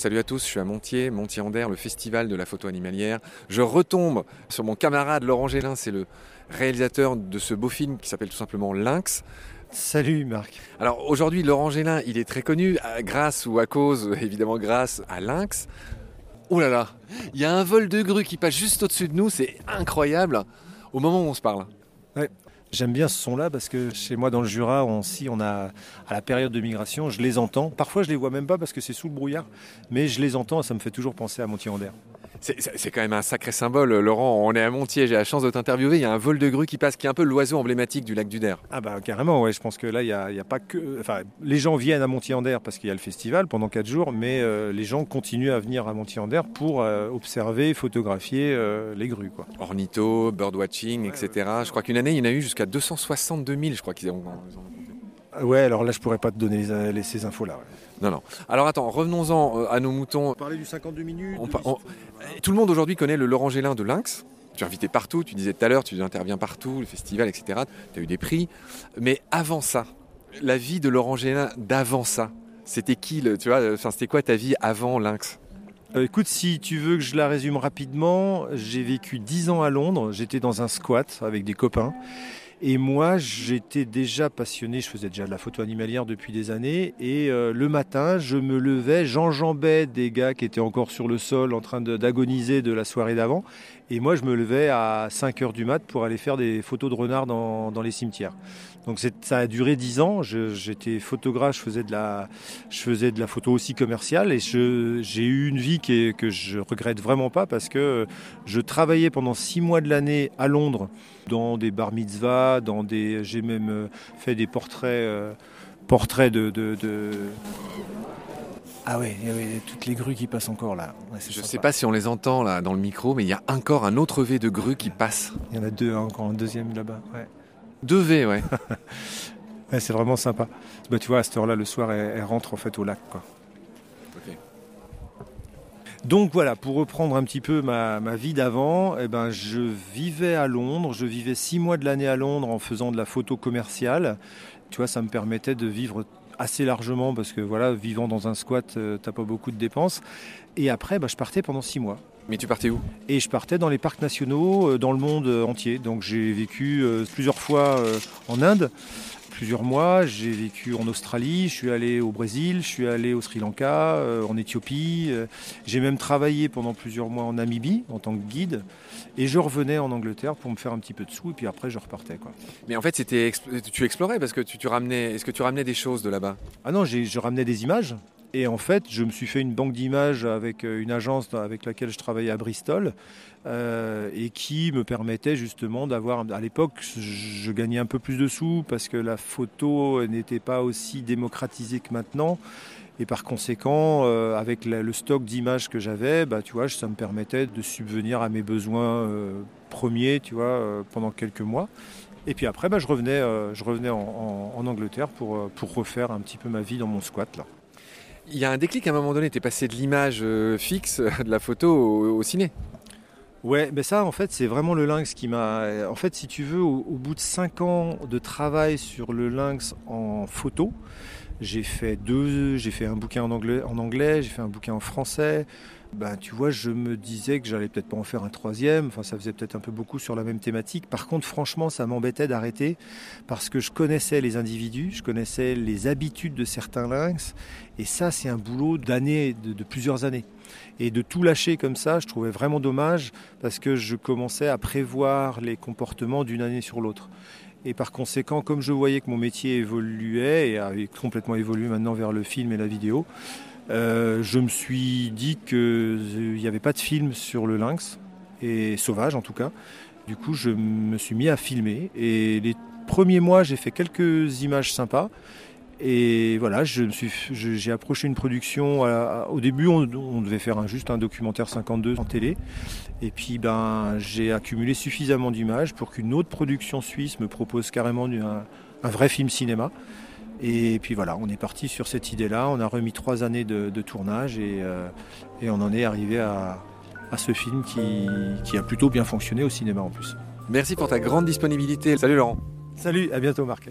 Salut à tous, je suis à Montier, Montier-Ander, le festival de la photo animalière. Je retombe sur mon camarade Laurent Gélin, c'est le réalisateur de ce beau film qui s'appelle tout simplement Lynx. Salut Marc. Alors aujourd'hui, Laurent Gélin, il est très connu grâce ou à cause, évidemment grâce à Lynx. Oh là là, il y a un vol de grue qui passe juste au-dessus de nous, c'est incroyable au moment où on se parle. Ouais. J'aime bien ce son-là parce que chez moi dans le Jura, on, si on a à la période de migration, je les entends. Parfois, je les vois même pas parce que c'est sous le brouillard, mais je les entends. Ça me fait toujours penser à Montier-en-Der. C'est quand même un sacré symbole, Laurent. On est à Montier, j'ai la chance de t'interviewer. Il y a un vol de grue qui passe, qui est un peu l'oiseau emblématique du lac du Der. Ah bah carrément, ouais. Je pense que là, il n'y a, a, pas que. Enfin, les gens viennent à Montier-en-Der parce qu'il y a le festival pendant 4 jours, mais euh, les gens continuent à venir à Montier-en-Der pour euh, observer, photographier euh, les grues. Quoi. Ornitho, birdwatching, etc. Ouais, je crois qu'une année, il y en a eu jusqu'à 262 000, je crois qu'ils ont. Ouais, alors là, je pourrais pas te donner les, les, ces infos-là. Ouais. Non, non. Alors attends, revenons-en à nos moutons. On parlait du 52 minutes. On, on, tout le monde aujourd'hui connaît le Laurent Gélin de Lynx. Tu es invité partout, tu disais tout à l'heure, tu interviens partout, le festival, etc. Tu as eu des prix. Mais avant ça, la vie de Laurent Gélin d'avant ça, c'était qui le, tu vois, enfin, C'était quoi ta vie avant Lynx? Euh, écoute, si tu veux que je la résume rapidement, j'ai vécu 10 ans à Londres. J'étais dans un squat avec des copains. Et moi, j'étais déjà passionné, je faisais déjà de la photo animalière depuis des années. Et euh, le matin, je me levais, j'enjambais des gars qui étaient encore sur le sol en train d'agoniser de, de, la soirée d'avant. Et moi, je me levais à 5 heures du mat pour aller faire des photos de renards dans, les cimetières. Donc ça a duré 10 ans. J'étais photographe, je faisais, de la, je faisais de la photo aussi commerciale. Et j'ai eu une vie que je regrette vraiment pas parce que je travaillais pendant 6 mois de l'année à Londres dans des bar mitzvahs, j'ai même fait des portraits, euh, portraits de... Ah ouais, il y avait toutes les grues qui passent encore là. Ouais, je ne sais pas si on les entend là dans le micro, mais il y a encore un autre V de grue qui passe. Il y en a deux, hein, encore un deuxième là-bas. Ouais. Deux V, ouais. ouais c'est vraiment sympa. Bah, tu vois, à cette heure-là, le soir, elle, elle, rentre en fait au lac. Quoi. Okay. Donc voilà, pour reprendre un petit peu ma, ma vie d'avant, eh ben, je vivais à Londres, je vivais six mois de l'année à Londres en faisant de la photo commerciale. Tu vois, ça me permettait de vivre assez largement parce que voilà, vivant dans un squat, euh, t'as pas beaucoup de dépenses. Et après, bah, je partais pendant six mois. Mais tu partais où? Et je partais dans les parcs nationaux, euh, dans le monde entier. Donc j'ai vécu euh, plusieurs fois euh, en Inde, plusieurs mois. J'ai vécu en Australie, je suis allé au Brésil, je suis allé au Sri Lanka, euh, en Éthiopie. Euh, j'ai même travaillé pendant plusieurs mois en Namibie en tant que guide. Et je revenais en Angleterre pour me faire un petit peu de sous et puis après je repartais. Quoi. Mais en fait, c'était tu explorais parce que tu, tu ramenais. Est-ce que tu ramenais des choses de là-bas? Ah non, je ramenais des images. Et en fait, je me suis fait une banque d'images avec une agence avec laquelle je travaillais à Bristol euh, et qui me permettait justement d'avoir. À l'époque, je gagnais un peu plus de sous parce que la photo n'était pas aussi démocratisée que maintenant. Et par conséquent, euh, avec le stock d'images que j'avais, bah, tu vois, ça me permettait de subvenir à mes besoins euh, premiers, tu vois, euh, pendant quelques mois. Et puis après, bah, je revenais, euh, je revenais en, en, en Angleterre pour, pour refaire un petit peu ma vie dans mon squat là. Il y a un déclic à un moment donné, tu es passé de l'image fixe, de la photo au, ciné. Ouais, mais ça, en fait, c'est vraiment le lynx qui m'a. En fait, si tu veux, au, au, bout de 5 ans de travail sur le lynx en photo, j'ai fait deux, j'ai fait un bouquin en anglais, j'ai fait un bouquin en français. Ben, tu vois, je me disais que j'allais peut-être pas en faire un troisième. Enfin, ça faisait peut-être un peu beaucoup sur la même thématique. Par contre, franchement, ça m'embêtait d'arrêter parce que je connaissais les individus, je connaissais les habitudes de certains lynx. Et ça, c'est un boulot d'années, de plusieurs années. Et de tout lâcher comme ça, je trouvais vraiment dommage parce que je commençais à prévoir les comportements d'une année sur l'autre. Et par conséquent, comme je voyais que mon métier évoluait et avait complètement évolué maintenant vers le film et la vidéo, euh, je me suis dit qu'il n'y avait pas de film sur le lynx, et sauvage en tout cas. Du coup, je me suis mis à filmer. Et les premiers mois, j'ai fait quelques images sympas. Et voilà, je me suis, j'ai approché une production. À, au début, on, on, devait faire un, juste un documentaire 52 en télé. Et puis, ben, j'ai accumulé suffisamment d'images pour qu'une autre production suisse me propose carrément un, un, vrai film cinéma. Et puis voilà, on est parti sur cette idée-là. On a remis trois années de, de tournage et, euh, et, on en est arrivé à, à ce film qui, qui a plutôt bien fonctionné au cinéma en plus. Merci pour ta grande disponibilité. Salut Laurent. Salut, à bientôt Marc.